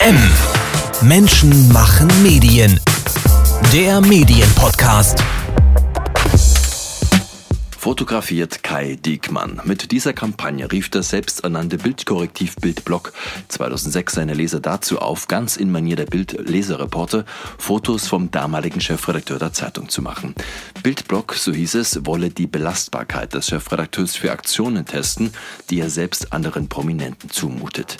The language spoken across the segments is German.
M. Menschen machen Medien. Der Medienpodcast. Fotografiert Kai Diekmann. Mit dieser Kampagne rief der selbsternannte Bildkorrektiv Bildblog 2006 seine Leser dazu auf, ganz in Manier der Bild-Leserreporter Fotos vom damaligen Chefredakteur der Zeitung zu machen. Bildblog, so hieß es, wolle die Belastbarkeit des Chefredakteurs für Aktionen testen, die er selbst anderen Prominenten zumutet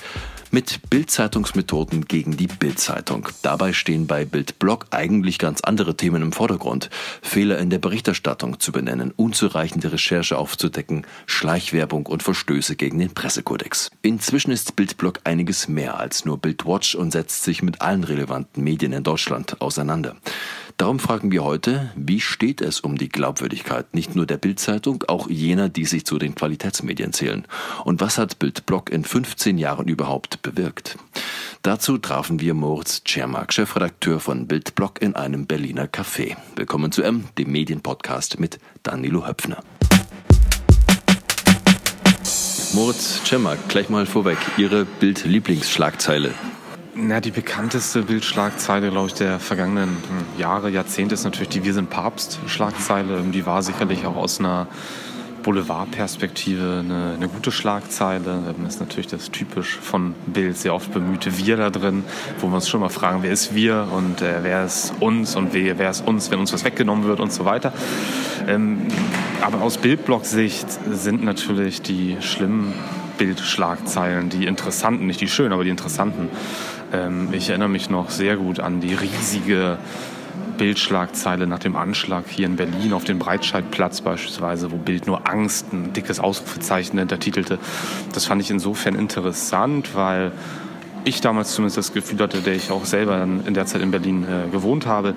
mit Bildzeitungsmethoden gegen die Bildzeitung. Dabei stehen bei Bildblog eigentlich ganz andere Themen im Vordergrund. Fehler in der Berichterstattung zu benennen, unzureichende Recherche aufzudecken, Schleichwerbung und Verstöße gegen den Pressekodex. Inzwischen ist Bildblog einiges mehr als nur Bildwatch und setzt sich mit allen relevanten Medien in Deutschland auseinander. Darum fragen wir heute, wie steht es um die Glaubwürdigkeit nicht nur der Bildzeitung, auch jener, die sich zu den Qualitätsmedien zählen? Und was hat Bildblog in 15 Jahren überhaupt bewirkt? Dazu trafen wir Moritz Czermak, Chefredakteur von Bildblog, in einem Berliner Café. Willkommen zu M, dem Medienpodcast mit Danilo Höpfner. Moritz Czermak, gleich mal vorweg, Ihre Bild-Lieblingsschlagzeile na, die bekannteste Bildschlagzeile, glaube ich, der vergangenen hm, Jahre, Jahrzehnte ist natürlich die Wir sind Papst-Schlagzeile. Die war sicherlich auch aus einer Boulevardperspektive eine, eine gute Schlagzeile. Da ist natürlich das typisch von Bild sehr oft bemühte Wir da drin, wo wir uns schon mal fragen, wer ist wir und äh, wer ist uns und wer, wer ist uns, wenn uns was weggenommen wird und so weiter. Ähm, aber aus Bildblock-Sicht sind natürlich die schlimmen Bildschlagzeilen, die interessanten, nicht die schönen, aber die interessanten. Ähm, ich erinnere mich noch sehr gut an die riesige Bildschlagzeile nach dem Anschlag hier in Berlin auf den Breitscheidplatz beispielsweise, wo Bild nur Angst, ein dickes Ausrufezeichen hintertitelte. Das fand ich insofern interessant, weil ich damals zumindest das Gefühl hatte, der ich auch selber in der Zeit in Berlin äh, gewohnt habe,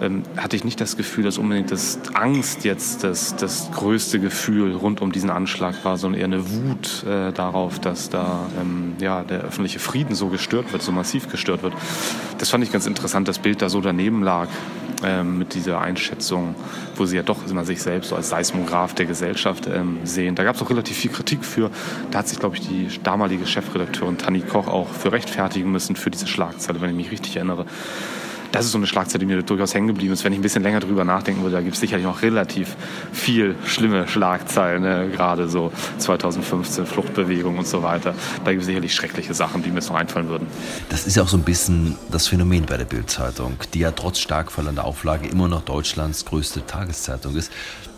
ähm, hatte ich nicht das Gefühl, dass unbedingt das Angst jetzt das, das größte Gefühl rund um diesen Anschlag war, sondern eher eine Wut äh, darauf, dass da ähm, ja, der öffentliche Frieden so gestört wird, so massiv gestört wird. Das fand ich ganz interessant, das Bild da so daneben lag ähm, mit dieser Einschätzung, wo sie ja doch immer sich selbst so als Seismograph der Gesellschaft ähm, sehen. Da gab es auch relativ viel Kritik für. Da hat sich, glaube ich, die damalige Chefredakteurin Tanni Koch auch für rechtfertigen müssen für diese Schlagzeile, wenn ich mich richtig erinnere das ist so eine Schlagzeile, die mir durchaus hängen geblieben ist. Wenn ich ein bisschen länger drüber nachdenken würde, da gibt es sicherlich noch relativ viel schlimme Schlagzeilen, ne? gerade so 2015 Fluchtbewegung und so weiter. Da gibt es sicherlich schreckliche Sachen, die mir jetzt noch einfallen würden. Das ist ja auch so ein bisschen das Phänomen bei der Bildzeitung, die ja trotz stark fallender Auflage immer noch Deutschlands größte Tageszeitung ist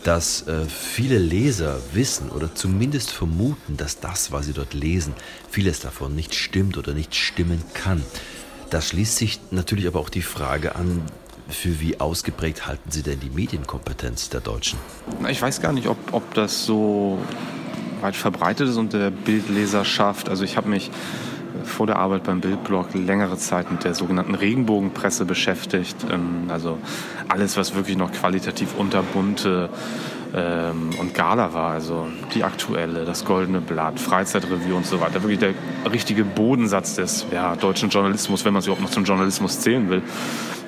dass äh, viele Leser wissen oder zumindest vermuten, dass das, was sie dort lesen, vieles davon nicht stimmt oder nicht stimmen kann. Da schließt sich natürlich aber auch die Frage an, für wie ausgeprägt halten Sie denn die Medienkompetenz der Deutschen? Ich weiß gar nicht, ob, ob das so weit verbreitet ist unter der Bildleserschaft. Also ich habe mich vor der Arbeit beim Bildblog längere Zeit mit der sogenannten Regenbogenpresse beschäftigt. Ähm, also alles, was wirklich noch qualitativ unterbunte ähm, und Gala war, also die aktuelle, das Goldene Blatt, Freizeitreview und so weiter. Wirklich der richtige Bodensatz des ja, deutschen Journalismus, wenn man es überhaupt noch zum Journalismus zählen will.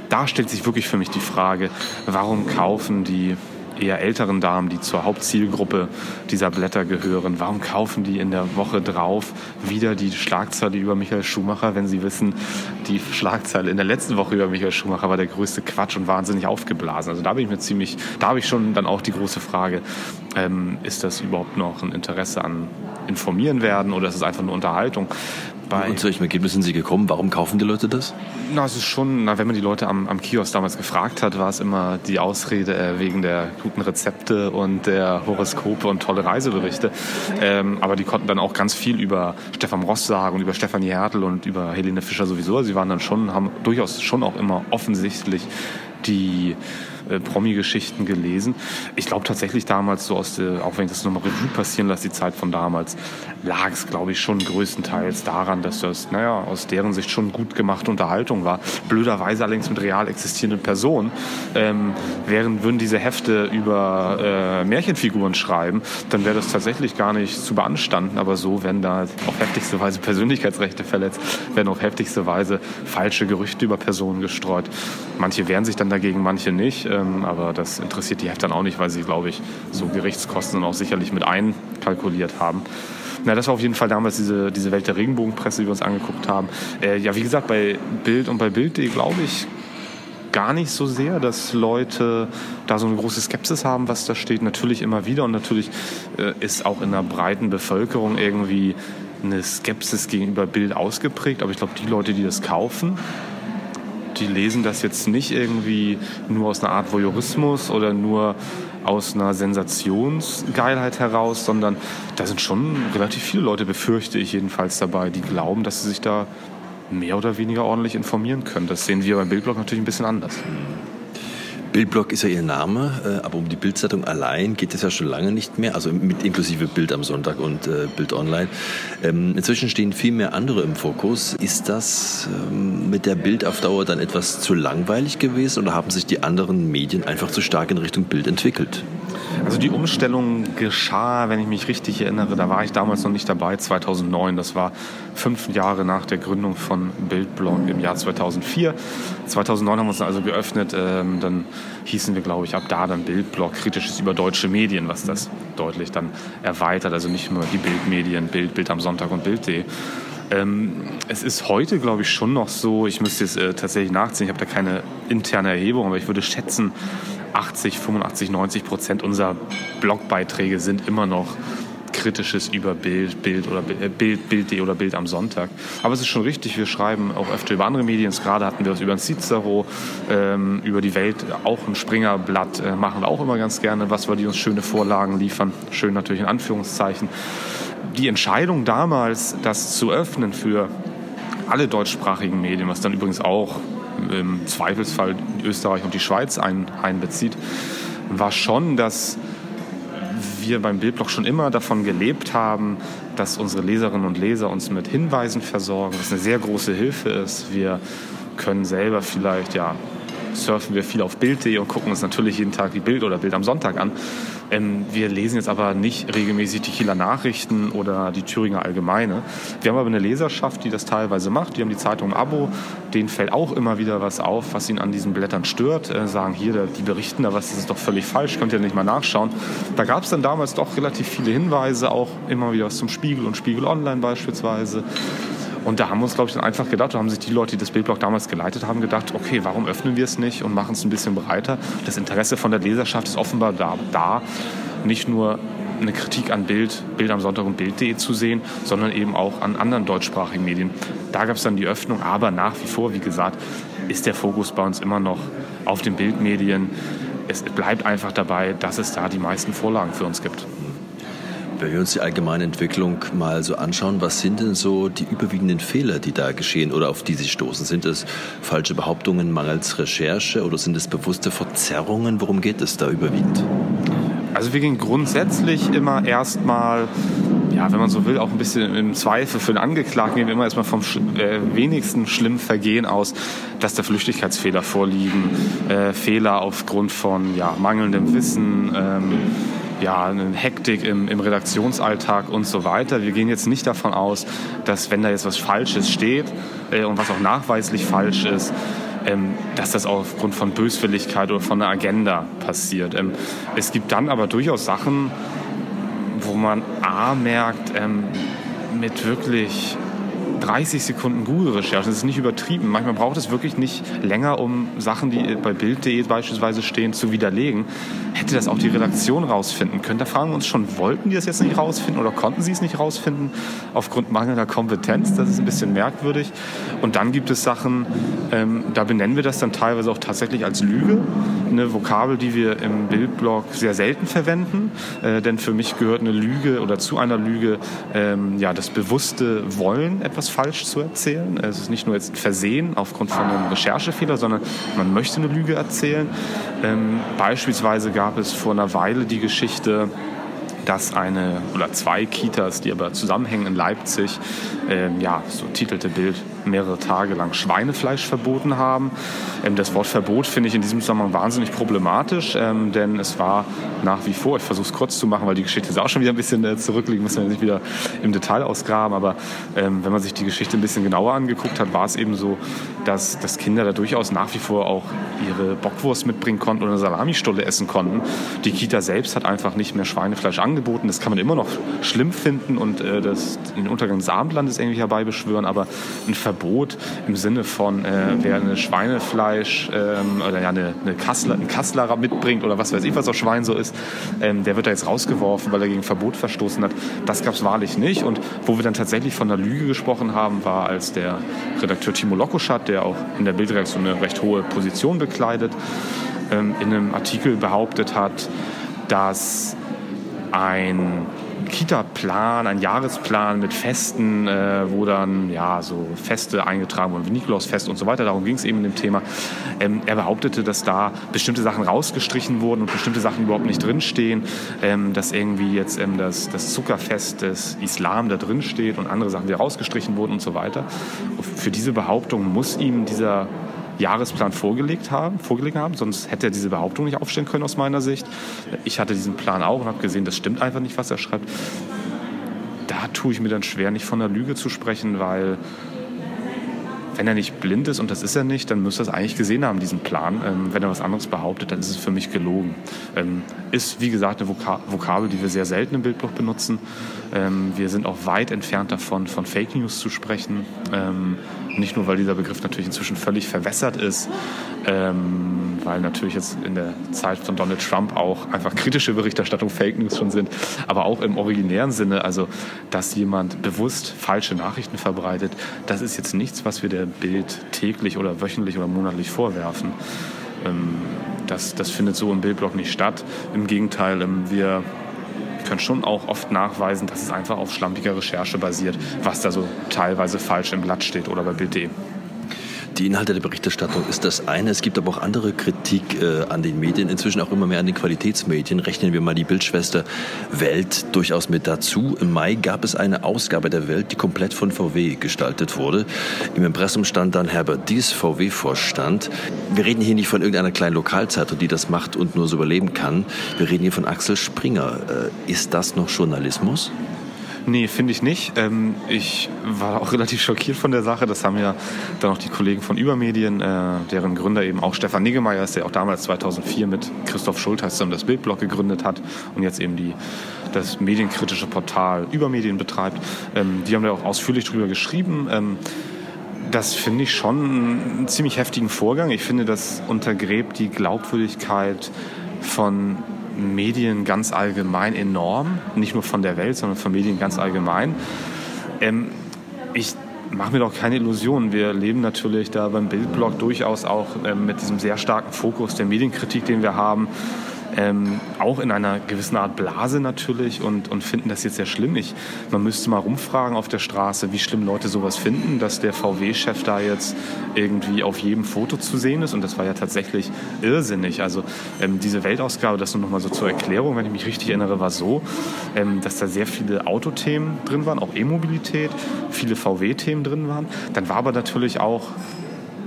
Da stellt sich wirklich für mich die Frage, warum kaufen die eher älteren Damen, die zur Hauptzielgruppe dieser Blätter gehören, warum kaufen die in der Woche drauf wieder die Schlagzeile über Michael Schumacher, wenn sie wissen, die Schlagzeile in der letzten Woche über Michael Schumacher war der größte Quatsch und wahnsinnig aufgeblasen. Also da bin ich mir ziemlich, da habe ich schon dann auch die große Frage, ähm, ist das überhaupt noch ein Interesse an informieren werden oder ist es einfach nur Unterhaltung? bei. Und zu welchem Ergebnis sind Sie gekommen? Warum kaufen die Leute das? Na, es ist schon, na, wenn man die Leute am, am Kiosk damals gefragt hat, war es immer die Ausrede äh, wegen der guten Rezepte und der Horoskope und tolle Reiseberichte. Ähm, aber die konnten dann auch ganz viel über Stefan Ross sagen und über Stefanie Hertel und über Helene Fischer sowieso. Sie waren dann schon, haben durchaus schon auch immer offensichtlich die äh, Promi-Geschichten gelesen. Ich glaube tatsächlich damals, so aus der, auch wenn ich das nochmal Revue passieren lasse, die Zeit von damals, lag es, glaube ich, schon größtenteils daran, dass das, naja, aus deren Sicht schon gut gemachte Unterhaltung war. Blöderweise allerdings mit real existierenden Personen. Ähm, während würden diese Hefte über äh, Märchenfiguren schreiben, dann wäre das tatsächlich gar nicht zu beanstanden. Aber so werden da auf heftigste Weise Persönlichkeitsrechte verletzt, werden auf heftigste Weise falsche Gerüchte über Personen gestreut. Manche wehren sich dann dagegen, manche nicht. Ähm, aber das interessiert die Hefte dann auch nicht, weil sie, glaube ich, so Gerichtskosten auch sicherlich mit einkalkuliert haben. Na, das war auf jeden Fall damals diese, diese Welt der Regenbogenpresse, die wir uns angeguckt haben. Äh, ja, wie gesagt, bei Bild und bei Bild.de glaube ich gar nicht so sehr, dass Leute da so eine große Skepsis haben, was da steht. Natürlich immer wieder und natürlich äh, ist auch in der breiten Bevölkerung irgendwie eine Skepsis gegenüber Bild ausgeprägt. Aber ich glaube, die Leute, die das kaufen, die lesen das jetzt nicht irgendwie nur aus einer Art Voyeurismus oder nur aus einer Sensationsgeilheit heraus, sondern da sind schon relativ viele Leute, befürchte ich jedenfalls dabei, die glauben, dass sie sich da mehr oder weniger ordentlich informieren können. Das sehen wir beim Bildblog natürlich ein bisschen anders. Bildblock ist ja Ihr Name, äh, aber um die Bildzeitung allein geht es ja schon lange nicht mehr, also mit inklusive Bild am Sonntag und äh, Bild Online. Ähm, inzwischen stehen viel mehr andere im Fokus. Ist das ähm, mit der Bild auf Dauer dann etwas zu langweilig gewesen oder haben sich die anderen Medien einfach zu stark in Richtung Bild entwickelt? Also die Umstellung geschah, wenn ich mich richtig erinnere, da war ich damals noch nicht dabei, 2009. Das war fünf Jahre nach der Gründung von Bildblog im Jahr 2004. 2009 haben wir uns also geöffnet. Ähm, dann hießen wir, glaube ich, ab da dann Bildblog, kritisches über deutsche Medien, was das deutlich dann erweitert. Also nicht nur die Bildmedien, Bild, Bild am Sonntag und Bild.de. Ähm, es ist heute, glaube ich, schon noch so, ich müsste jetzt äh, tatsächlich nachziehen, ich habe da keine interne Erhebung, aber ich würde schätzen, 80, 85, 90 Prozent unserer Blogbeiträge sind immer noch kritisches über Bild, Bild oder äh, Bild, Bild.de oder Bild am Sonntag. Aber es ist schon richtig, wir schreiben auch öfter über andere Medien. Gerade hatten wir es über ein Cicero, ähm, über die Welt, auch ein Springerblatt äh, machen wir auch immer ganz gerne, was wir die uns schöne Vorlagen liefern. Schön natürlich in Anführungszeichen. Die Entscheidung damals, das zu öffnen für alle deutschsprachigen Medien, was dann übrigens auch im Zweifelsfall Österreich und die Schweiz ein, einbezieht, war schon, dass wir beim Bildblog schon immer davon gelebt haben, dass unsere Leserinnen und Leser uns mit Hinweisen versorgen, was eine sehr große Hilfe ist. Wir können selber vielleicht ja surfen wir viel auf Bild.de und gucken uns natürlich jeden Tag die Bild oder Bild am Sonntag an. Ähm, wir lesen jetzt aber nicht regelmäßig die Kieler Nachrichten oder die Thüringer Allgemeine. Wir haben aber eine Leserschaft, die das teilweise macht. Die haben die Zeitung im Abo. Denen fällt auch immer wieder was auf, was ihnen an diesen Blättern stört. Äh, sagen hier, die berichten da was, das ist doch völlig falsch, könnt ihr nicht mal nachschauen. Da gab es dann damals doch relativ viele Hinweise, auch immer wieder was zum Spiegel und Spiegel Online beispielsweise. Und da haben wir uns, glaube ich, dann einfach gedacht, da haben sich die Leute, die das Bildblog damals geleitet haben, gedacht, okay, warum öffnen wir es nicht und machen es ein bisschen breiter? Das Interesse von der Leserschaft ist offenbar da, da nicht nur eine Kritik an Bild, Bild am Sonntag und Bild.de zu sehen, sondern eben auch an anderen deutschsprachigen Medien. Da gab es dann die Öffnung, aber nach wie vor, wie gesagt, ist der Fokus bei uns immer noch auf den Bildmedien. Es bleibt einfach dabei, dass es da die meisten Vorlagen für uns gibt. Wenn wir uns die allgemeine Entwicklung mal so anschauen, was sind denn so die überwiegenden Fehler, die da geschehen oder auf die Sie stoßen? Sind es falsche Behauptungen mangels Recherche oder sind es bewusste Verzerrungen? Worum geht es da überwiegend? Also wir gehen grundsätzlich immer erstmal ja, wenn man so will, auch ein bisschen im Zweifel für den Angeklagten gehen wir immer erstmal vom äh, wenigsten schlimmen Vergehen aus, dass da Flüchtigkeitsfehler vorliegen, äh, Fehler aufgrund von ja, mangelndem Wissen, ähm, ja, eine Hektik im, im Redaktionsalltag und so weiter. Wir gehen jetzt nicht davon aus, dass wenn da jetzt was Falsches steht äh, und was auch nachweislich falsch ist, ähm, dass das aufgrund von Böswilligkeit oder von einer Agenda passiert. Ähm, es gibt dann aber durchaus Sachen, wo man A merkt, ähm, mit wirklich 30 Sekunden Google-Recherche. Das ist nicht übertrieben. Manchmal braucht es wirklich nicht länger, um Sachen, die bei Bild.de beispielsweise stehen, zu widerlegen. Hätte das auch die Redaktion rausfinden können? Da fragen wir uns schon, wollten die das jetzt nicht rausfinden oder konnten sie es nicht rausfinden aufgrund mangelnder Kompetenz? Das ist ein bisschen merkwürdig. Und dann gibt es Sachen, ähm, da benennen wir das dann teilweise auch tatsächlich als Lüge. Eine Vokabel, die wir im Bildblog sehr selten verwenden. Äh, denn für mich gehört eine Lüge oder zu einer Lüge ähm, ja, das bewusste Wollen, etwas falsch zu erzählen. Es ist nicht nur jetzt Versehen aufgrund von einem Recherchefehler, sondern man möchte eine Lüge erzählen. Ähm, beispielsweise gab es vor einer Weile die Geschichte, dass eine oder zwei Kitas, die aber zusammenhängen in Leipzig, ähm, ja, so titelte Bild, mehrere Tage lang Schweinefleisch verboten haben. Ähm, das Wort Verbot finde ich in diesem Zusammenhang wahnsinnig problematisch, ähm, denn es war nach wie vor, ich versuche es kurz zu machen, weil die Geschichte ist auch schon wieder ein bisschen äh, zurückliegt, müssen wir nicht wieder im Detail ausgraben, aber ähm, wenn man sich die Geschichte ein bisschen genauer angeguckt hat, war es eben so, dass, dass Kinder da durchaus nach wie vor auch ihre Bockwurst mitbringen konnten oder eine Salamistulle essen konnten. Die Kita selbst hat einfach nicht mehr Schweinefleisch angeboten. Das kann man immer noch schlimm finden und äh, das, den Untergang des Abendlandes irgendwie herbeibeschwören, aber ein Verbot im Sinne von, äh, wer eine Schweinefleisch ähm, oder ja, eine, eine Kassler, einen Kasslerer mitbringt oder was weiß ich, was auf Schwein so ist, ähm, der wird da jetzt rausgeworfen, weil er gegen Verbot verstoßen hat. Das gab es wahrlich nicht. Und wo wir dann tatsächlich von einer Lüge gesprochen haben, war, als der Redakteur Timo Lokoschat, der auch in der Bildredaktion eine recht hohe Position bekleidet, ähm, in einem Artikel behauptet hat, dass ein Kita-Plan, ein Jahresplan mit Festen, äh, wo dann ja so Feste eingetragen wurden, wie Nikolausfest und so weiter. Darum ging es eben in dem Thema. Ähm, er behauptete, dass da bestimmte Sachen rausgestrichen wurden und bestimmte Sachen überhaupt nicht drinstehen, ähm, dass irgendwie jetzt ähm, das, das Zuckerfest des Islam da drin steht und andere Sachen, die rausgestrichen wurden und so weiter. Für diese Behauptung muss ihm dieser Jahresplan vorgelegt haben, vorgelegt haben, sonst hätte er diese Behauptung nicht aufstellen können aus meiner Sicht. Ich hatte diesen Plan auch und habe gesehen, das stimmt einfach nicht, was er schreibt. Da tue ich mir dann schwer, nicht von einer Lüge zu sprechen, weil wenn er nicht blind ist, und das ist er nicht, dann müsste er es eigentlich gesehen haben, diesen Plan. Ähm, wenn er was anderes behauptet, dann ist es für mich gelogen. Ähm, ist, wie gesagt, eine Voka Vokabel, die wir sehr selten im Bildblock benutzen. Ähm, wir sind auch weit entfernt davon, von Fake News zu sprechen. Ähm, nicht nur, weil dieser Begriff natürlich inzwischen völlig verwässert ist, ähm, weil natürlich jetzt in der Zeit von Donald Trump auch einfach kritische Berichterstattung Fake News schon sind, aber auch im originären Sinne, also dass jemand bewusst falsche Nachrichten verbreitet, das ist jetzt nichts, was wir der Bild täglich oder wöchentlich oder monatlich vorwerfen. Ähm, das, das findet so im Bildblock nicht statt. Im Gegenteil, ähm, wir können schon auch oft nachweisen, dass es einfach auf schlampiger Recherche basiert, was da so teilweise falsch im Blatt steht oder bei Bild.de. Die Inhalte der Berichterstattung ist das eine. Es gibt aber auch andere Kritik äh, an den Medien, inzwischen auch immer mehr an den Qualitätsmedien. Rechnen wir mal die Bildschwester Welt durchaus mit dazu. Im Mai gab es eine Ausgabe der Welt, die komplett von VW gestaltet wurde. Im Impressum stand dann Herbert Dies, VW-Vorstand. Wir reden hier nicht von irgendeiner kleinen Lokalzeitung, die das macht und nur so überleben kann. Wir reden hier von Axel Springer. Äh, ist das noch Journalismus? Nee, finde ich nicht. Ähm, ich war auch relativ schockiert von der Sache. Das haben ja dann auch die Kollegen von Übermedien, äh, deren Gründer eben auch Stefan Niggemeier ist, der auch damals 2004 mit Christoph Schultheiß zusammen das Bildblog gegründet hat und jetzt eben die, das medienkritische Portal Übermedien betreibt. Ähm, die haben da auch ausführlich drüber geschrieben. Ähm, das finde ich schon einen ziemlich heftigen Vorgang. Ich finde, das untergräbt die Glaubwürdigkeit von Medien ganz allgemein enorm, nicht nur von der Welt, sondern von Medien ganz allgemein. Ähm, ich mache mir doch keine Illusionen. Wir leben natürlich da beim Bildblog durchaus auch ähm, mit diesem sehr starken Fokus der Medienkritik, den wir haben ähm, auch in einer gewissen Art Blase natürlich und, und finden das jetzt sehr schlimm. Ich, man müsste mal rumfragen auf der Straße, wie schlimm Leute sowas finden, dass der VW-Chef da jetzt irgendwie auf jedem Foto zu sehen ist und das war ja tatsächlich irrsinnig. Also ähm, diese Weltausgabe, das nur noch mal so zur Erklärung, wenn ich mich richtig erinnere, war so, ähm, dass da sehr viele Autothemen drin waren, auch E-Mobilität, viele VW-Themen drin waren. Dann war aber natürlich auch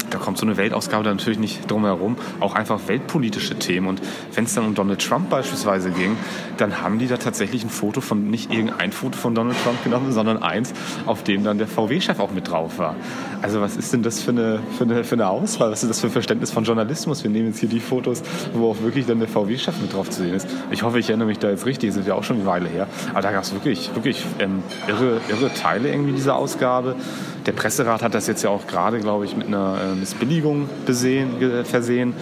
da kommt so eine Weltausgabe da natürlich nicht drum herum, auch einfach weltpolitische Themen. Und wenn es dann um Donald Trump beispielsweise ging, dann haben die da tatsächlich ein Foto von, nicht irgendein Foto von Donald Trump genommen, sondern eins, auf dem dann der VW-Chef auch mit drauf war. Also was ist denn das für eine, für, eine, für eine Auswahl? Was ist das für ein Verständnis von Journalismus? Wir nehmen jetzt hier die Fotos, wo auch wirklich dann der VW-Chef mit drauf zu sehen ist. Ich hoffe, ich erinnere mich da jetzt richtig, das ist ja auch schon eine Weile her. Aber da gab es wirklich, wirklich ähm, irre, irre Teile irgendwie dieser Ausgabe. Der Presserat hat das jetzt ja auch gerade, glaube ich, mit einer äh, Missbilligung besehen, versehen.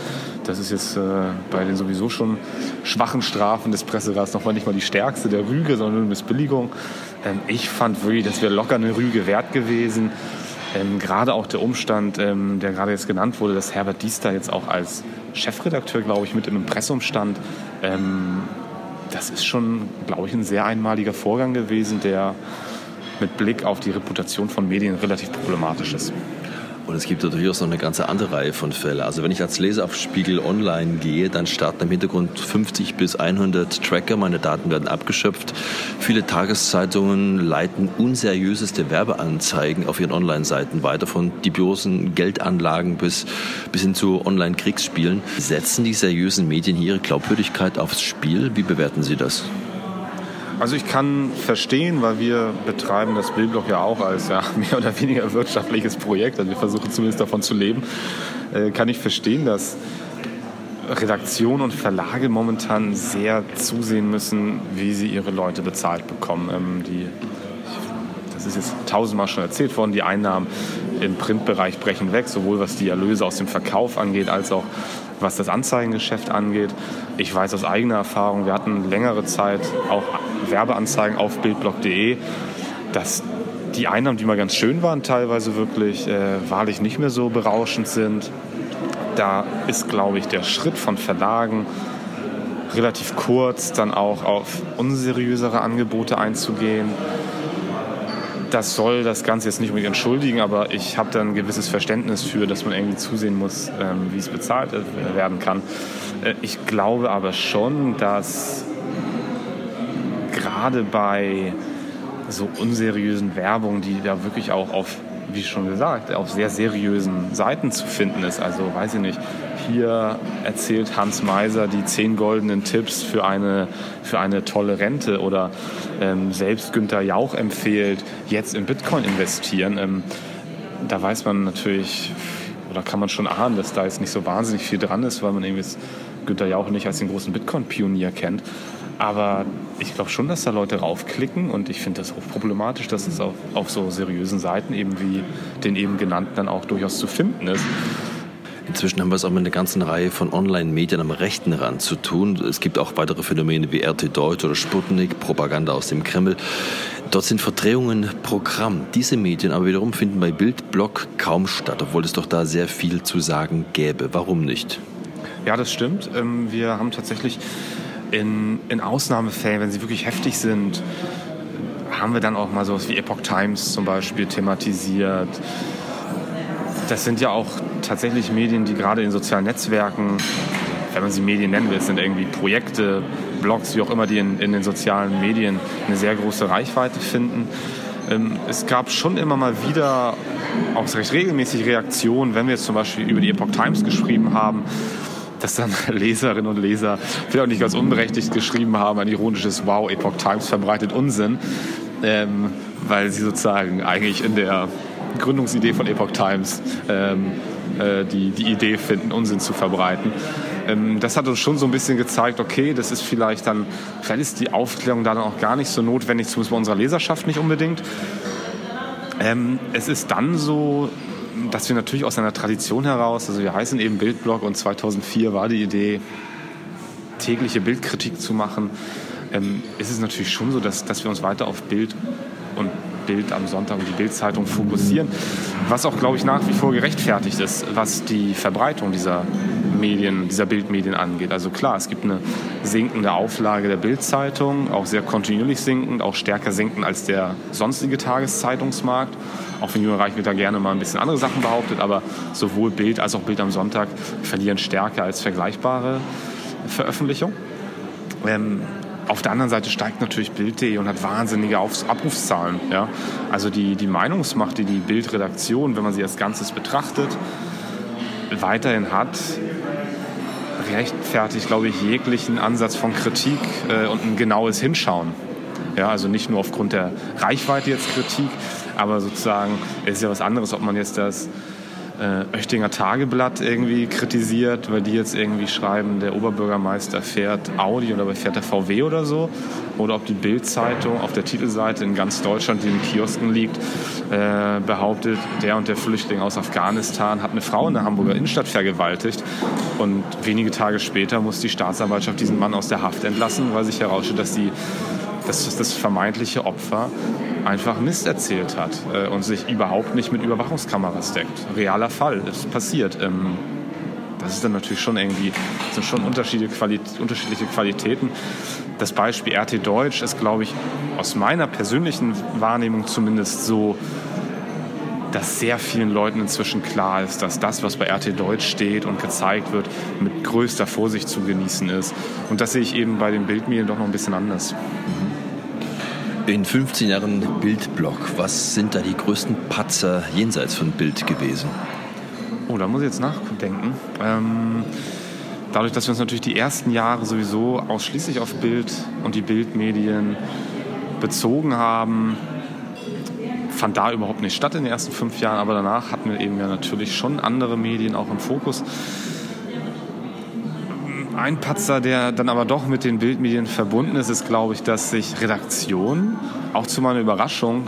Das ist jetzt äh, bei den sowieso schon schwachen Strafen des Presserats noch mal nicht mal die stärkste der Rüge, sondern eine Missbilligung. Ähm, ich fand wirklich, das wäre locker eine Rüge wert gewesen. Ähm, gerade auch der Umstand, ähm, der gerade jetzt genannt wurde, dass Herbert Diester jetzt auch als Chefredakteur, glaube ich, mit im Impressum stand. Ähm, das ist schon, glaube ich, ein sehr einmaliger Vorgang gewesen, der mit Blick auf die Reputation von Medien relativ problematisch ist. Und es gibt natürlich auch noch eine ganze andere Reihe von Fällen. Also wenn ich als Leser auf Spiegel Online gehe, dann starten im Hintergrund 50 bis 100 Tracker. Meine Daten werden abgeschöpft. Viele Tageszeitungen leiten unseriöseste Werbeanzeigen auf ihren Online-Seiten weiter, von dubiosen Geldanlagen bis, bis hin zu Online-Kriegsspielen. Setzen die seriösen Medien hier ihre Glaubwürdigkeit aufs Spiel? Wie bewerten Sie das? Also ich kann verstehen, weil wir betreiben das Bildblock ja auch als ja, mehr oder weniger wirtschaftliches Projekt, also wir versuchen zumindest davon zu leben, äh, kann ich verstehen, dass Redaktion und Verlage momentan sehr zusehen müssen, wie sie ihre Leute bezahlt bekommen. Ähm, die, das ist jetzt tausendmal schon erzählt worden, die Einnahmen im Printbereich brechen weg, sowohl was die Erlöse aus dem Verkauf angeht, als auch was das Anzeigengeschäft angeht. Ich weiß aus eigener Erfahrung, wir hatten längere Zeit auch Werbeanzeigen auf bildblog.de, dass die Einnahmen, die mal ganz schön waren, teilweise wirklich äh, wahrlich nicht mehr so berauschend sind. Da ist, glaube ich, der Schritt von Verlagen relativ kurz, dann auch auf unseriösere Angebote einzugehen. Das soll das Ganze jetzt nicht unbedingt entschuldigen, aber ich habe da ein gewisses Verständnis für, dass man irgendwie zusehen muss, ähm, wie es bezahlt werden kann. Äh, ich glaube aber schon, dass gerade bei so unseriösen Werbung, die da wirklich auch auf, wie schon gesagt, auf sehr seriösen Seiten zu finden ist. Also weiß ich nicht, hier erzählt Hans Meiser die zehn goldenen Tipps für eine, für eine tolle Rente oder ähm, selbst Günther Jauch empfiehlt, jetzt in Bitcoin investieren. Ähm, da weiß man natürlich, oder kann man schon ahnen, dass da jetzt nicht so wahnsinnig viel dran ist, weil man irgendwie Günther Jauch nicht als den großen Bitcoin-Pionier kennt. Aber ich glaube schon, dass da Leute raufklicken und ich finde das auch problematisch, dass es auf, auf so seriösen Seiten eben wie den eben genannten dann auch durchaus zu finden ist. Inzwischen haben wir es auch mit einer ganzen Reihe von Online-Medien am rechten Rand zu tun. Es gibt auch weitere Phänomene wie RT Deutsch oder Sputnik, Propaganda aus dem Kreml. Dort sind Verdrehungen Programm. Diese Medien aber wiederum finden bei Bildblog kaum statt, obwohl es doch da sehr viel zu sagen gäbe. Warum nicht? Ja, das stimmt. Ähm, wir haben tatsächlich in, in Ausnahmefällen, wenn sie wirklich heftig sind, haben wir dann auch mal sowas wie Epoch Times zum Beispiel thematisiert. Das sind ja auch tatsächlich Medien, die gerade in sozialen Netzwerken, wenn man sie Medien nennen will, sind irgendwie Projekte, Blogs, wie auch immer, die in, in den sozialen Medien eine sehr große Reichweite finden. Ähm, es gab schon immer mal wieder auch recht regelmäßig Reaktionen, wenn wir jetzt zum Beispiel über die Epoch Times geschrieben haben, dass dann Leserinnen und Leser vielleicht auch nicht ganz unberechtigt geschrieben haben, ein ironisches Wow, Epoch Times verbreitet Unsinn, ähm, weil sie sozusagen eigentlich in der Gründungsidee von Epoch Times ähm, äh, die, die Idee finden, Unsinn zu verbreiten. Ähm, das hat uns schon so ein bisschen gezeigt, okay, das ist vielleicht dann, vielleicht ist die Aufklärung dann auch gar nicht so notwendig, zumindest bei unserer Leserschaft nicht unbedingt. Ähm, es ist dann so, dass wir natürlich aus einer Tradition heraus, also wir heißen eben Bildblog und 2004 war die Idee, tägliche Bildkritik zu machen, ähm, ist es natürlich schon so, dass, dass wir uns weiter auf Bild und Bild am Sonntag und die Bildzeitung fokussieren, was auch, glaube ich, nach wie vor gerechtfertigt ist, was die Verbreitung dieser Medien, dieser Bildmedien angeht. Also klar, es gibt eine sinkende Auflage der Bildzeitung, auch sehr kontinuierlich sinkend, auch stärker sinkend als der sonstige Tageszeitungsmarkt. Auch wenn Jürgen Reich da gerne mal ein bisschen andere Sachen behauptet, aber sowohl Bild als auch Bild am Sonntag verlieren stärker als vergleichbare Veröffentlichungen. Ähm, auf der anderen Seite steigt natürlich Bild.de und hat wahnsinnige Abrufszahlen. Ja? Also die, die Meinungsmacht, die die Bildredaktion, wenn man sie als Ganzes betrachtet, weiterhin hat, rechtfertigt, glaube ich, jeglichen Ansatz von Kritik äh, und ein genaues Hinschauen. Ja, also nicht nur aufgrund der Reichweite jetzt Kritik, aber sozusagen ist ja was anderes, ob man jetzt das äh, Öchtinger Tageblatt irgendwie kritisiert, weil die jetzt irgendwie schreiben, der Oberbürgermeister fährt Audi oder fährt der VW oder so. Oder ob die Bild-Zeitung auf der Titelseite in ganz Deutschland, die in Kiosken liegt, äh, behauptet, der und der Flüchtling aus Afghanistan hat eine Frau in der Hamburger Innenstadt vergewaltigt. Und wenige Tage später muss die Staatsanwaltschaft diesen Mann aus der Haft entlassen, weil sich herausstellt, dass die dass das vermeintliche Opfer einfach Mist erzählt hat äh, und sich überhaupt nicht mit Überwachungskameras deckt. Realer Fall, ist passiert. Ähm, das ist dann natürlich schon irgendwie, sind schon unterschiedliche, Quali unterschiedliche Qualitäten. Das Beispiel RT Deutsch ist, glaube ich, aus meiner persönlichen Wahrnehmung zumindest so dass sehr vielen Leuten inzwischen klar ist, dass das, was bei RT Deutsch steht und gezeigt wird, mit größter Vorsicht zu genießen ist. Und das sehe ich eben bei den Bildmedien doch noch ein bisschen anders. In 15 Jahren Bildblock, was sind da die größten Patzer jenseits von Bild gewesen? Oh, da muss ich jetzt nachdenken. Ähm, dadurch, dass wir uns natürlich die ersten Jahre sowieso ausschließlich auf Bild und die Bildmedien bezogen haben, fand da überhaupt nicht statt in den ersten fünf Jahren, aber danach hatten wir eben ja natürlich schon andere Medien auch im Fokus. Ein Patzer, der dann aber doch mit den Bildmedien verbunden ist, ist, glaube ich, dass sich Redaktionen, auch zu meiner Überraschung,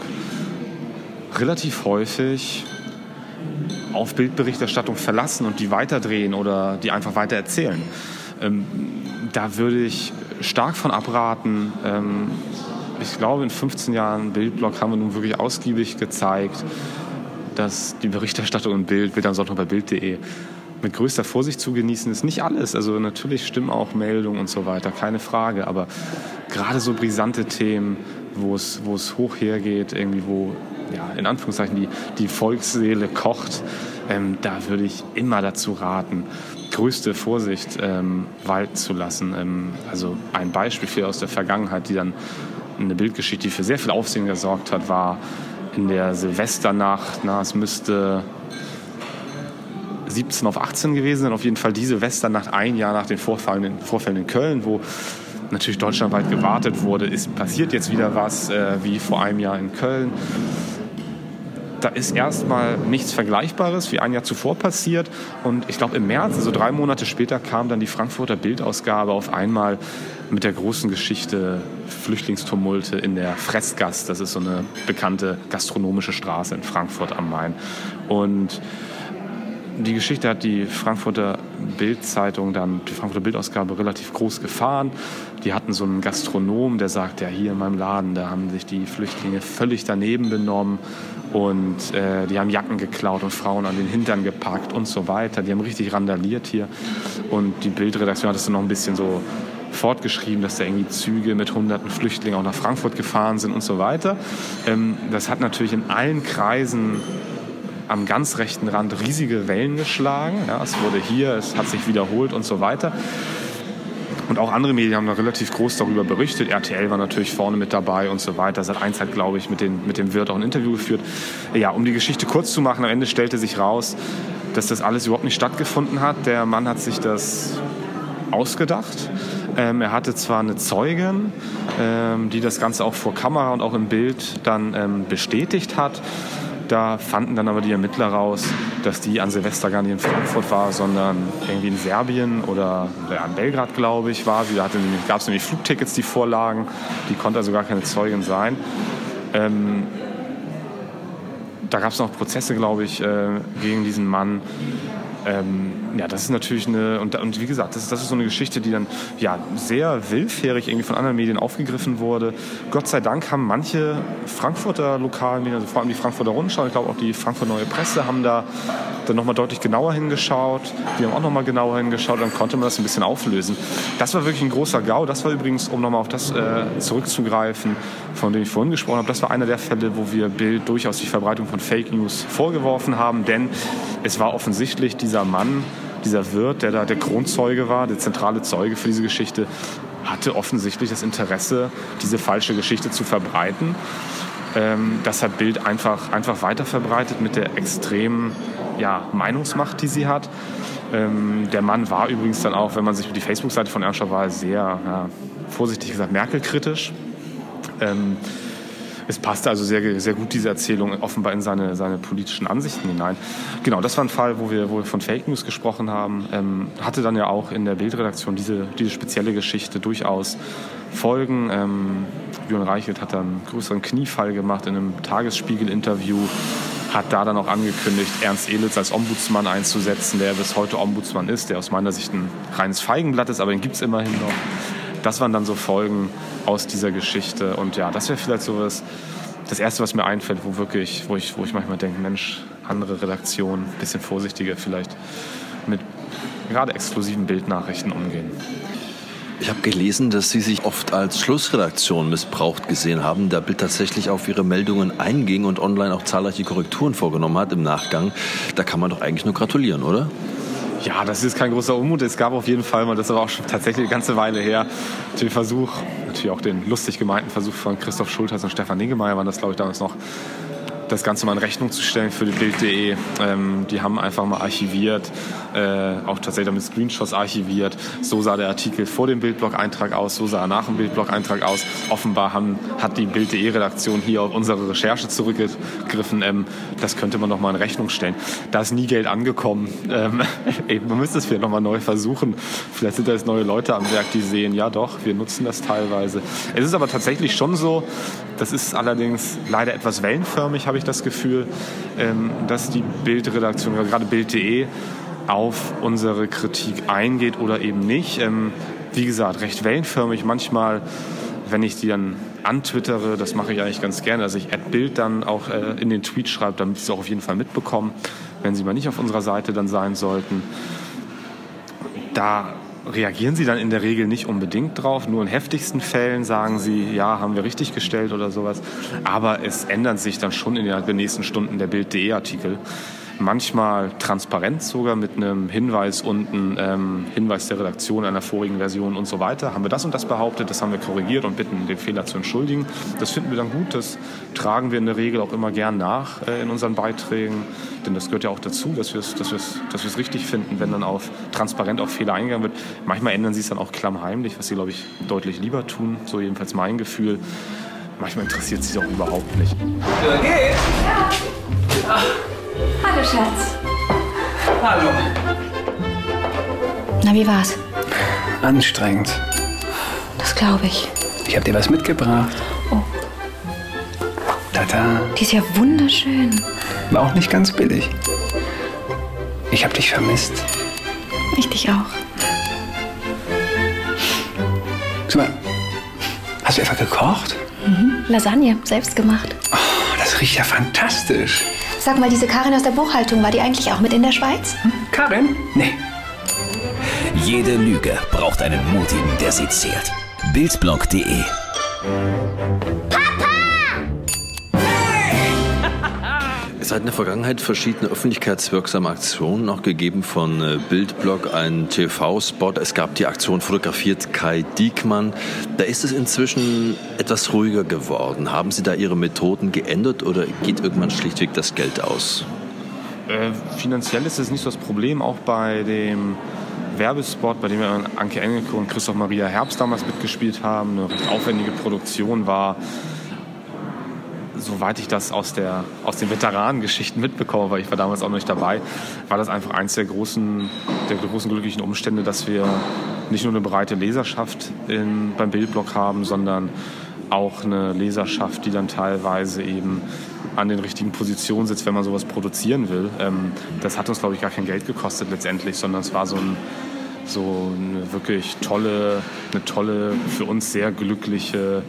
relativ häufig auf Bildberichterstattung verlassen und die weiterdrehen oder die einfach weiter erzählen. Ähm, da würde ich stark von abraten. Ähm, ich glaube, in 15 Jahren Bildblog haben wir nun wirklich ausgiebig gezeigt, dass die Berichterstattung im Bild, Bild am Sonntag bei Bild.de, mit größter Vorsicht zu genießen ist. Nicht alles, also natürlich stimmen auch Meldungen und so weiter, keine Frage, aber gerade so brisante Themen, wo es, wo es hoch hergeht, irgendwie wo, ja, in Anführungszeichen die, die Volksseele kocht, ähm, da würde ich immer dazu raten, größte Vorsicht ähm, walten zu lassen. Ähm, also ein Beispiel für aus der Vergangenheit, die dann eine Bildgeschichte, die für sehr viel Aufsehen gesorgt hat, war in der Silvesternacht, na, es müsste 17 auf 18 gewesen sein, auf jeden Fall die Silvesternacht, ein Jahr nach den Vorfällen, Vorfällen in Köln, wo natürlich deutschlandweit gewartet wurde, ist passiert jetzt wieder was, äh, wie vor einem Jahr in Köln. Da ist erstmal nichts Vergleichbares wie ein Jahr zuvor passiert. Und ich glaube, im März, also drei Monate später, kam dann die Frankfurter Bildausgabe auf einmal mit der großen Geschichte Flüchtlingstumulte in der Fressgast. Das ist so eine bekannte gastronomische Straße in Frankfurt am Main. Und die Geschichte hat die Frankfurter Bildzeitung dann, die Frankfurter Bildausgabe relativ groß gefahren. Die hatten so einen Gastronom, der sagt, ja hier in meinem Laden, da haben sich die Flüchtlinge völlig daneben benommen und äh, die haben Jacken geklaut und Frauen an den Hintern gepackt und so weiter. Die haben richtig randaliert hier und die Bildredaktion hat es dann noch ein bisschen so fortgeschrieben, dass da irgendwie Züge mit hunderten Flüchtlingen auch nach Frankfurt gefahren sind und so weiter. Ähm, das hat natürlich in allen Kreisen am ganz rechten Rand riesige Wellen geschlagen. Ja, es wurde hier, es hat sich wiederholt und so weiter. Und auch andere Medien haben da relativ groß darüber berichtet. RTL war natürlich vorne mit dabei und so weiter. Seit eins hat, glaube ich, mit, den, mit dem Wirt auch ein Interview geführt. Ja, um die Geschichte kurz zu machen, am Ende stellte sich raus, dass das alles überhaupt nicht stattgefunden hat. Der Mann hat sich das ausgedacht. Ähm, er hatte zwar eine Zeugin, ähm, die das Ganze auch vor Kamera und auch im Bild dann ähm, bestätigt hat. Da fanden dann aber die Ermittler raus, dass die an Silvester gar nicht in Frankfurt war, sondern irgendwie in Serbien oder ja, in Belgrad, glaube ich, war sie. Da gab es nämlich Flugtickets, die vorlagen. Die konnte also gar keine Zeugin sein. Ähm, da gab es noch Prozesse, glaube ich, äh, gegen diesen Mann. Ähm, ja, das ist natürlich eine, und, und wie gesagt, das ist, das ist so eine Geschichte, die dann ja sehr willfährig irgendwie von anderen Medien aufgegriffen wurde. Gott sei Dank haben manche Frankfurter Lokalmedien, also vor allem die Frankfurter Rundschau, ich glaube auch die Frankfurter Neue Presse, haben da dann nochmal deutlich genauer hingeschaut. Die haben auch nochmal genauer hingeschaut, dann konnte man das ein bisschen auflösen. Das war wirklich ein großer GAU. Das war übrigens, um nochmal auf das äh, zurückzugreifen, von dem ich vorhin gesprochen habe, das war einer der Fälle, wo wir Bild durchaus die Verbreitung von Fake News vorgeworfen haben, denn es war offensichtlich dieser Mann, dieser Wirt, der da der Kronzeuge war, der zentrale Zeuge für diese Geschichte, hatte offensichtlich das Interesse, diese falsche Geschichte zu verbreiten. Ähm, das hat Bild einfach, einfach weiter verbreitet mit der extremen ja, Meinungsmacht, die sie hat. Ähm, der Mann war übrigens dann auch, wenn man sich die Facebook-Seite von anschaut, war sehr, ja, vorsichtig gesagt, Merkel-kritisch. Es passte also sehr, sehr gut diese Erzählung offenbar in seine, seine politischen Ansichten hinein. Genau, das war ein Fall, wo wir, wo wir von Fake News gesprochen haben. Ähm, hatte dann ja auch in der Bildredaktion diese, diese spezielle Geschichte durchaus Folgen. Ähm, Björn Reichelt hat dann einen größeren Kniefall gemacht in einem Tagesspiegel-Interview hat da dann auch angekündigt, Ernst Elitz als Ombudsmann einzusetzen, der bis heute Ombudsmann ist, der aus meiner Sicht ein reines Feigenblatt ist, aber den gibt es immerhin noch. Das waren dann so Folgen aus dieser Geschichte. Und ja, das wäre vielleicht so was, das Erste, was mir einfällt, wo wirklich, wo ich, wo ich manchmal denke, Mensch, andere Redaktionen, bisschen vorsichtiger vielleicht mit gerade exklusiven Bildnachrichten umgehen. Ich habe gelesen, dass Sie sich oft als Schlussredaktion missbraucht gesehen haben, da Bild tatsächlich auf Ihre Meldungen einging und online auch zahlreiche Korrekturen vorgenommen hat im Nachgang. Da kann man doch eigentlich nur gratulieren, oder? Ja, das ist kein großer Unmut. Es gab auf jeden Fall mal, das ist aber auch schon tatsächlich eine ganze Weile her, den Versuch, natürlich auch den lustig gemeinten Versuch von Christoph Schulters und Stefan Niggemeier waren das, glaube ich, damals noch, das Ganze mal in Rechnung zu stellen für Bild.de. Ähm, die haben einfach mal archiviert, äh, auch tatsächlich mit Screenshots archiviert. So sah der Artikel vor dem Bildblog-Eintrag aus, so sah er nach dem Bildblog-Eintrag aus. Offenbar haben, hat die Bild.de-Redaktion hier auf unsere Recherche zurückgegriffen. Ähm, das könnte man noch mal in Rechnung stellen. Da ist nie Geld angekommen. Ähm, eben, man müsste es vielleicht noch mal neu versuchen. Vielleicht sind da jetzt neue Leute am Werk, die sehen, ja doch, wir nutzen das teilweise. Es ist aber tatsächlich schon so, das ist allerdings leider etwas wellenförmig, habe ich das Gefühl, ähm, dass die Bildredaktion, gerade Bild.de, auf unsere Kritik eingeht oder eben nicht. Ähm, wie gesagt, recht wellenförmig. Manchmal, wenn ich die dann antwittere, das mache ich eigentlich ganz gerne, dass ich Bild dann auch äh, in den Tweet schreibe, damit sie es auch auf jeden Fall mitbekommen, wenn sie mal nicht auf unserer Seite dann sein sollten. Da reagieren sie dann in der Regel nicht unbedingt drauf. Nur in heftigsten Fällen sagen sie, ja, haben wir richtig gestellt oder sowas. Aber es ändert sich dann schon in den nächsten Stunden der Bild.de-Artikel manchmal transparent sogar mit einem Hinweis unten, ähm, Hinweis der Redaktion einer vorigen Version und so weiter. Haben wir das und das behauptet, das haben wir korrigiert und bitten, den Fehler zu entschuldigen. Das finden wir dann gut, das tragen wir in der Regel auch immer gern nach äh, in unseren Beiträgen, denn das gehört ja auch dazu, dass wir es dass dass richtig finden, wenn dann auf transparent auf Fehler eingegangen wird. Manchmal ändern sie es dann auch klammheimlich, was sie, glaube ich, deutlich lieber tun, so jedenfalls mein Gefühl. Manchmal interessiert sie es auch überhaupt nicht. Okay. Ja. Hallo, Schatz. Hallo. Na, wie war's? Anstrengend. Das glaube ich. Ich habe dir was mitgebracht. Oh. Tata. Die ist ja wunderschön. War auch nicht ganz billig. Ich habe dich vermisst. Ich dich auch. Sag mal, hast du etwa gekocht? Mhm. Lasagne, selbst gemacht. Oh, das riecht ja fantastisch. Sag mal, diese Karin aus der Buchhaltung, war die eigentlich auch mit in der Schweiz? Hm? Karin? Nee. Jede Lüge braucht einen Mutigen, der sie zählt. Bildblog.de Es hat in der Vergangenheit verschiedene öffentlichkeitswirksame Aktionen auch gegeben von äh, Bildblog, ein TV-Spot. Es gab die Aktion fotografiert Kai Diekmann. Da ist es inzwischen etwas ruhiger geworden. Haben Sie da Ihre Methoden geändert oder geht irgendwann schlichtweg das Geld aus? Äh, finanziell ist es nicht so das Problem. Auch bei dem Werbespot, bei dem wir Anke Engelke und Christoph Maria Herbst damals mitgespielt haben, eine recht aufwendige Produktion war soweit ich das aus, der, aus den Veteranengeschichten mitbekomme, weil ich war damals auch noch nicht dabei, war das einfach eins der großen, der großen glücklichen Umstände, dass wir nicht nur eine breite Leserschaft in, beim Bildblock haben, sondern auch eine Leserschaft, die dann teilweise eben an den richtigen Positionen sitzt, wenn man sowas produzieren will. Ähm, das hat uns, glaube ich, gar kein Geld gekostet letztendlich, sondern es war so, ein, so eine wirklich tolle, eine tolle, für uns sehr glückliche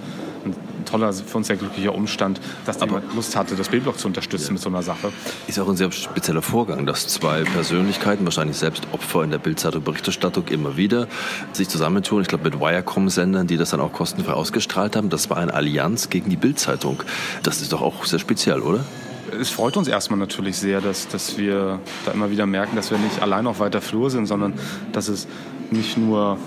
toller, für uns sehr glücklicher Umstand, dass die Lust hatte, das Bildblock zu unterstützen ja. mit so einer Sache. Ist auch ein sehr spezieller Vorgang, dass zwei Persönlichkeiten, wahrscheinlich selbst Opfer in der Bildzeitung Berichterstattung immer wieder sich zusammentun. Ich glaube mit Wirecom-Sendern, die das dann auch kostenfrei ausgestrahlt haben. Das war eine Allianz gegen die Bildzeitung. Das ist doch auch sehr speziell, oder? es freut uns erstmal natürlich sehr, dass, dass wir da immer wieder merken, dass wir nicht allein auf weiter Flur sind, sondern dass es nicht nur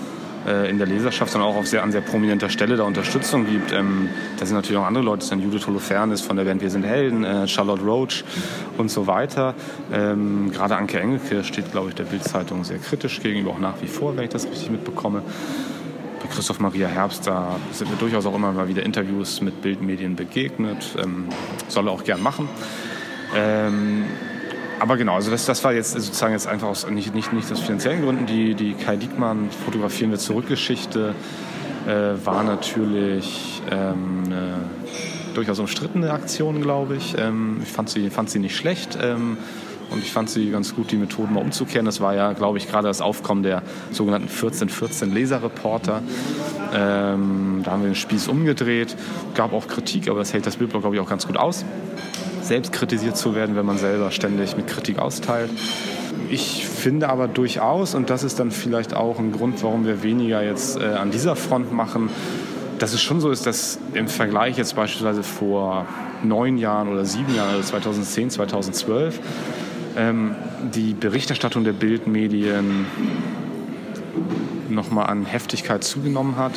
in der Leserschaft, sondern auch auf sehr, an sehr prominenter Stelle da Unterstützung gibt. Ähm, da sind natürlich auch andere Leute, das sind Judith Holofernes von der Band Wir sind Helden, äh, Charlotte Roach und so weiter. Ähm, gerade Anke Engelke steht, glaube ich, der Bildzeitung sehr kritisch gegenüber, auch nach wie vor, wenn ich das richtig mitbekomme. Bei Christoph Maria Herbst, da sind mir durchaus auch immer mal wieder Interviews mit Bildmedien begegnet. Ähm, soll er auch gern machen. Ähm, aber genau, also das, das war jetzt sozusagen jetzt einfach aus nicht, nicht, nicht aus finanziellen Gründen. Die, die Kai Diekmann fotografieren wir zurück-Geschichte äh, war natürlich ähm, eine durchaus umstrittene Aktion, glaube ich. Ähm, ich fand sie, fand sie nicht schlecht. Ähm, und ich fand sie ganz gut, die Methoden mal umzukehren. Das war ja, glaube ich, gerade das Aufkommen der sogenannten 1414 Leserreporter. Ähm, da haben wir den Spieß umgedreht. Gab auch Kritik, aber das hält das Bildblog, glaube ich, auch ganz gut aus selbst kritisiert zu werden, wenn man selber ständig mit Kritik austeilt. ich finde aber durchaus, und das ist dann vielleicht auch ein Grund, warum wir weniger jetzt äh, an dieser Front machen, dass es schon so ist, dass im Vergleich jetzt beispielsweise vor neun Jahren oder sieben Jahren, also 2010, 2012, ähm, die Berichterstattung der Bildmedien nochmal an Heftigkeit zugenommen hat.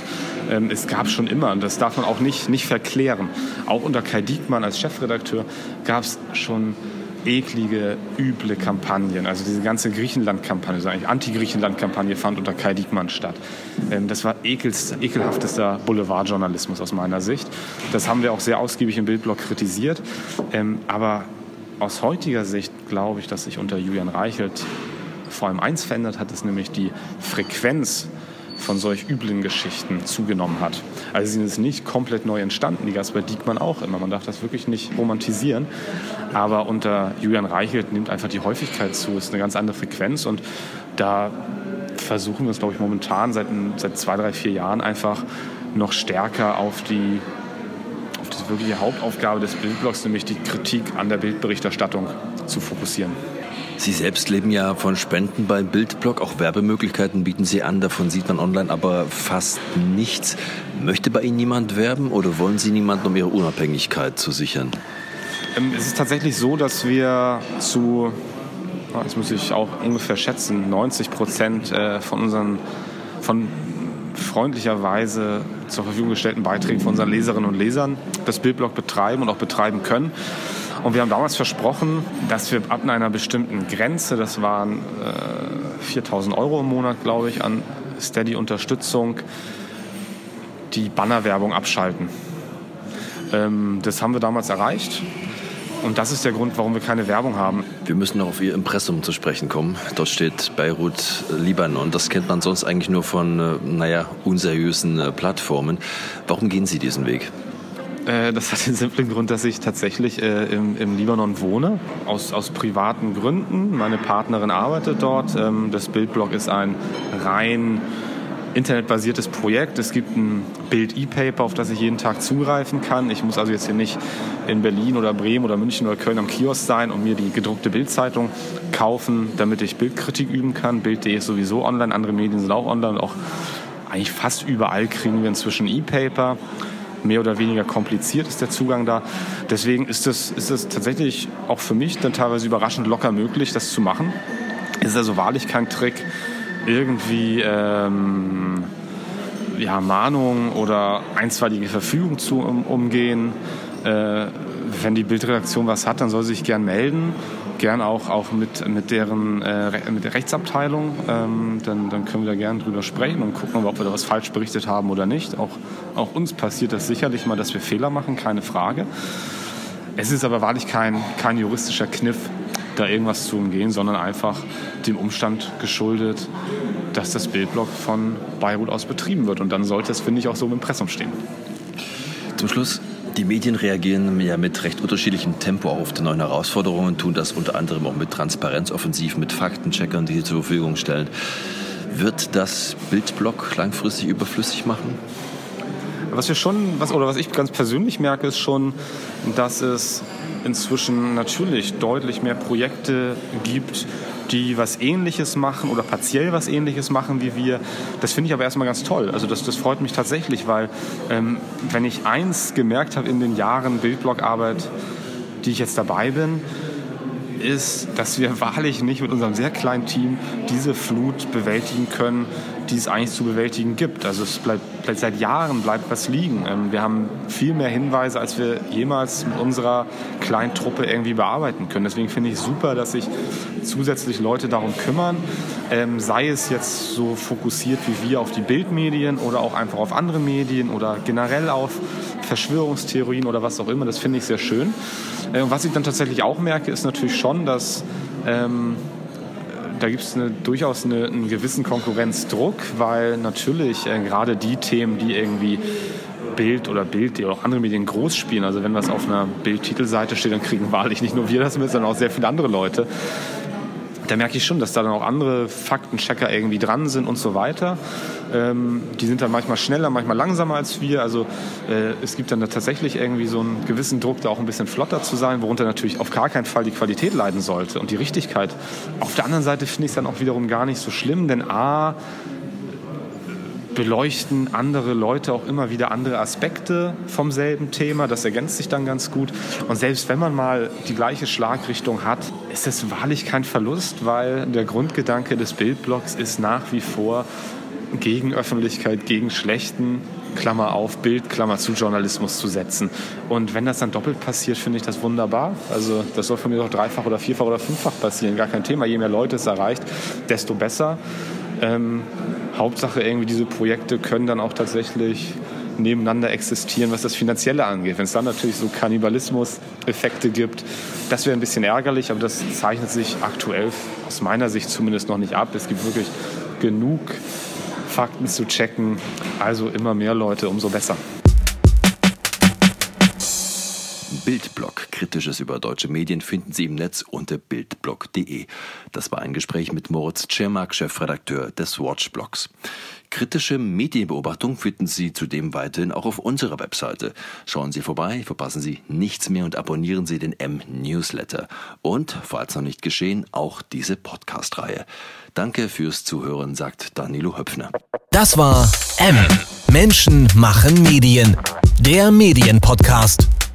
Ähm, es gab schon immer, und das darf man auch nicht, nicht verklären, auch unter Kai Diekmann als Chefredakteur gab es schon eklige, üble Kampagnen. Also diese ganze Griechenland-Kampagne, also eigentlich Anti-Griechenland-Kampagne fand unter Kai Diekmann statt. Ähm, das war ekelst, ekelhaftester Boulevardjournalismus aus meiner Sicht. Das haben wir auch sehr ausgiebig im Bildblog kritisiert. Ähm, aber aus heutiger Sicht glaube ich, dass sich unter Julian Reichelt vor allem eins verändert hat, ist nämlich die Frequenz von solch üblen Geschichten zugenommen hat. Also sie sind jetzt nicht komplett neu entstanden, die gab es Diekmann auch immer. Man darf das wirklich nicht romantisieren. Aber unter Julian Reichelt nimmt einfach die Häufigkeit zu. Es ist eine ganz andere Frequenz und da versuchen wir es, glaube ich, momentan seit, seit zwei, drei, vier Jahren einfach noch stärker auf die, auf diese wirkliche Hauptaufgabe des Bildblogs, nämlich die Kritik an der Bildberichterstattung zu fokussieren. Sie selbst leben ja von Spenden beim Bildblog. Auch Werbemöglichkeiten bieten Sie an. Davon sieht man online aber fast nichts. Möchte bei Ihnen niemand werben oder wollen Sie niemanden, um Ihre Unabhängigkeit zu sichern? Ähm, es ist tatsächlich so, dass wir zu, das muss ich auch ungefähr schätzen, 90 Prozent äh, von unseren, von freundlicherweise zur Verfügung gestellten Beiträgen von unseren Leserinnen und Lesern das Bildblog betreiben und auch betreiben können. Und wir haben damals versprochen, dass wir ab einer bestimmten Grenze, das waren äh, 4000 Euro im Monat, glaube ich, an Steady-Unterstützung, die Bannerwerbung abschalten. Ähm, das haben wir damals erreicht. Und das ist der Grund, warum wir keine Werbung haben. Wir müssen noch auf Ihr Impressum zu sprechen kommen. Dort steht Beirut, Libanon. Das kennt man sonst eigentlich nur von, äh, naja, unseriösen äh, Plattformen. Warum gehen Sie diesen Weg? Äh, das hat den simplen Grund, dass ich tatsächlich äh, im, im, Libanon wohne, aus, aus privaten Gründen. Meine Partnerin arbeitet dort. Ähm, das Bildblog ist ein rein internetbasiertes Projekt. Es gibt ein Bild-E-Paper, auf das ich jeden Tag zugreifen kann. Ich muss also jetzt hier nicht in Berlin oder Bremen oder München oder Köln am Kiosk sein und mir die gedruckte Bildzeitung kaufen, damit ich Bildkritik üben kann. Bild.de ist sowieso online, andere Medien sind auch online. Auch eigentlich fast überall kriegen wir inzwischen E-Paper mehr oder weniger kompliziert ist der Zugang da. Deswegen ist es, ist tatsächlich auch für mich dann teilweise überraschend locker möglich, das zu machen. Es ist also wahrlich kein Trick, irgendwie ähm, ja, Mahnungen oder einstweilige Verfügung zu um, umgehen. Äh, wenn die Bildredaktion was hat, dann soll sie sich gern melden gern auch, auch mit, mit, deren, äh, mit der Rechtsabteilung. Ähm, dann, dann können wir da gerne drüber sprechen und gucken, ob wir da was falsch berichtet haben oder nicht. Auch, auch uns passiert das sicherlich mal, dass wir Fehler machen, keine Frage. Es ist aber wahrlich kein, kein juristischer Kniff, da irgendwas zu umgehen, sondern einfach dem Umstand geschuldet, dass das Bildblock von Beirut aus betrieben wird. Und dann sollte es, finde ich, auch so im Impressum stehen. Zum Schluss die Medien reagieren ja mit recht unterschiedlichem Tempo auf die neuen Herausforderungen, tun das unter anderem auch mit Transparenzoffensiv, mit Faktencheckern, die sie zur Verfügung stellen. Wird das Bildblock langfristig überflüssig machen? Was wir schon, was, oder was ich ganz persönlich merke, ist schon, dass es inzwischen natürlich deutlich mehr Projekte gibt, die was Ähnliches machen oder partiell was Ähnliches machen wie wir. Das finde ich aber erstmal ganz toll. Also das, das freut mich tatsächlich, weil ähm, wenn ich eins gemerkt habe in den Jahren Bildblogarbeit, die ich jetzt dabei bin, ist, dass wir wahrlich nicht mit unserem sehr kleinen Team diese Flut bewältigen können, die es eigentlich zu bewältigen gibt. Also es bleibt, seit Jahren bleibt was liegen. Ähm, wir haben viel mehr Hinweise, als wir jemals mit unserer kleinen Truppe irgendwie bearbeiten können. Deswegen finde ich super, dass sich zusätzlich Leute darum kümmern, ähm, sei es jetzt so fokussiert wie wir auf die Bildmedien oder auch einfach auf andere Medien oder generell auf Verschwörungstheorien oder was auch immer. Das finde ich sehr schön. Und was ich dann tatsächlich auch merke, ist natürlich schon, dass ähm, da gibt es eine, durchaus eine, einen gewissen Konkurrenzdruck, weil natürlich äh, gerade die Themen, die irgendwie Bild oder Bild, die auch andere Medien groß spielen, also wenn was auf einer Bildtitelseite steht, dann kriegen wahrlich nicht nur wir das mit, sondern auch sehr viele andere Leute. Da merke ich schon, dass da dann auch andere Faktenchecker irgendwie dran sind und so weiter. Ähm, die sind dann manchmal schneller, manchmal langsamer als wir. Also äh, es gibt dann da tatsächlich irgendwie so einen gewissen Druck, da auch ein bisschen flotter zu sein, worunter natürlich auf gar keinen Fall die Qualität leiden sollte und die Richtigkeit. Auf der anderen Seite finde ich es dann auch wiederum gar nicht so schlimm, denn a beleuchten andere Leute auch immer wieder andere Aspekte vom selben Thema. Das ergänzt sich dann ganz gut. Und selbst wenn man mal die gleiche Schlagrichtung hat, ist es wahrlich kein Verlust, weil der Grundgedanke des Bildblocks ist nach wie vor gegen Öffentlichkeit, gegen schlechten Klammer auf, Bild, Klammer zu Journalismus zu setzen. Und wenn das dann doppelt passiert, finde ich das wunderbar. Also das soll von mir doch dreifach oder vierfach oder fünffach passieren. Gar kein Thema. Je mehr Leute es erreicht, desto besser. Ähm, Hauptsache irgendwie diese Projekte können dann auch tatsächlich nebeneinander existieren, was das Finanzielle angeht. Wenn es dann natürlich so Kannibalismus-Effekte gibt, das wäre ein bisschen ärgerlich, aber das zeichnet sich aktuell aus meiner Sicht zumindest noch nicht ab. Es gibt wirklich genug Fakten zu checken, also immer mehr Leute, umso besser. Bildblog. Kritisches über deutsche Medien finden Sie im Netz unter bildblog.de. Das war ein Gespräch mit Moritz Czermak, Chefredakteur des Watchblogs. Kritische Medienbeobachtung finden Sie zudem weiterhin auch auf unserer Webseite. Schauen Sie vorbei, verpassen Sie nichts mehr und abonnieren Sie den M-Newsletter. Und, falls noch nicht geschehen, auch diese Podcast-Reihe. Danke fürs Zuhören, sagt Danilo Höpfner. Das war M. Menschen machen Medien. Der Medienpodcast.